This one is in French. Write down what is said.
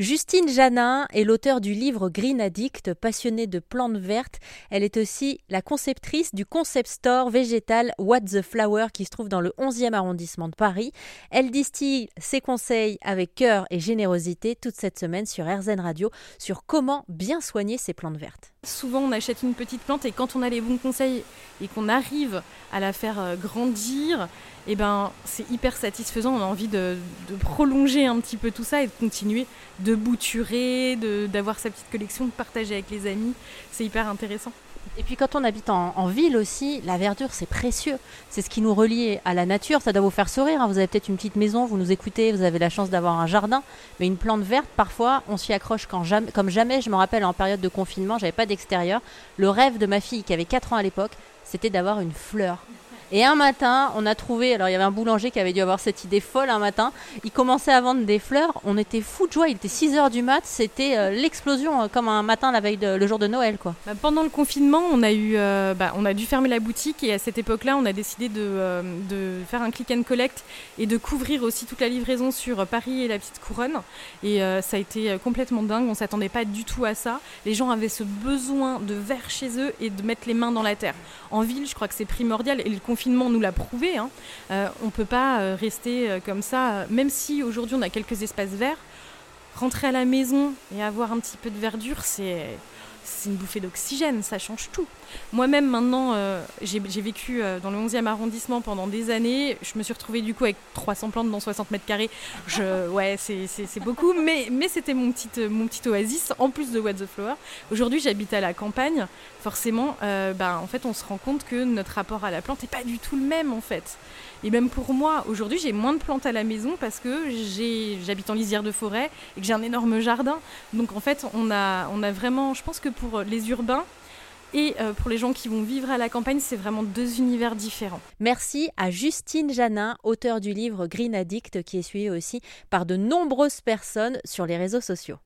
Justine Janin est l'auteur du livre Green Addict, passionnée de plantes vertes. Elle est aussi la conceptrice du concept store végétal What the Flower qui se trouve dans le 11e arrondissement de Paris. Elle distille ses conseils avec cœur et générosité toute cette semaine sur RZN Radio sur comment bien soigner ses plantes vertes. Souvent, on achète une petite plante et quand on a les bons conseils et qu'on arrive à la faire euh, grandir, eh ben, c'est hyper satisfaisant. On a envie de, prolonger un petit peu tout ça et de continuer de bouturer, d'avoir sa petite collection, de partager avec les amis. C'est hyper intéressant. Et puis quand on habite en, ville aussi, la verdure c'est précieux. C'est ce qui nous relie à la nature. Ça doit vous faire sourire. Hein. Vous avez peut-être une petite maison, vous nous écoutez, vous avez la chance d'avoir un jardin. Mais une plante verte, parfois, on s'y accroche comme jamais. Je me rappelle en période de confinement, j'avais pas d'extérieur. Le rêve de ma fille qui avait 4 ans à l'époque, c'était d'avoir une fleur. Et un matin, on a trouvé, alors il y avait un boulanger qui avait dû avoir cette idée folle un matin, il commençait à vendre des fleurs, on était fou de joie, il était 6 h du mat, c'était euh, l'explosion euh, comme un matin la veille de, le jour de Noël quoi. Bah, pendant le confinement, on a eu euh, bah, on a dû fermer la boutique et à cette époque-là, on a décidé de, de, faire un click and collect et de couvrir aussi toute la livraison sur Paris et la petite couronne et ça a été complètement dingue, on s'attendait pas du tout à ça. Les gens avaient ce besoin de verre chez eux et de mettre les mains dans la terre. En ville, je crois que c'est primordial et le confinement nous l'a prouvé. Hein. Euh, on ne peut pas euh, rester euh, comme ça, même si aujourd'hui on a quelques espaces verts. Rentrer à la maison et avoir un petit peu de verdure, c'est c'est une bouffée d'oxygène, ça change tout. Moi-même, maintenant, euh, j'ai vécu euh, dans le 11e arrondissement pendant des années. Je me suis retrouvée du coup avec 300 plantes dans 60 mètres carrés. Je, ouais, c'est beaucoup, mais, mais c'était mon petit, euh, mon petit oasis en plus de What the Flower. Aujourd'hui, j'habite à la campagne. Forcément, ben, en fait, on se rend compte que notre rapport à la plante n'est pas du tout le même en fait. Et même pour moi, aujourd'hui, j'ai moins de plantes à la maison parce que j'habite en lisière de forêt et que j'ai un énorme jardin. Donc en fait, on a, on a vraiment, je pense que pour les urbains, et euh, pour les gens qui vont vivre à la campagne, c'est vraiment deux univers différents. Merci à Justine Janin, auteure du livre Green Addict, qui est suivi aussi par de nombreuses personnes sur les réseaux sociaux.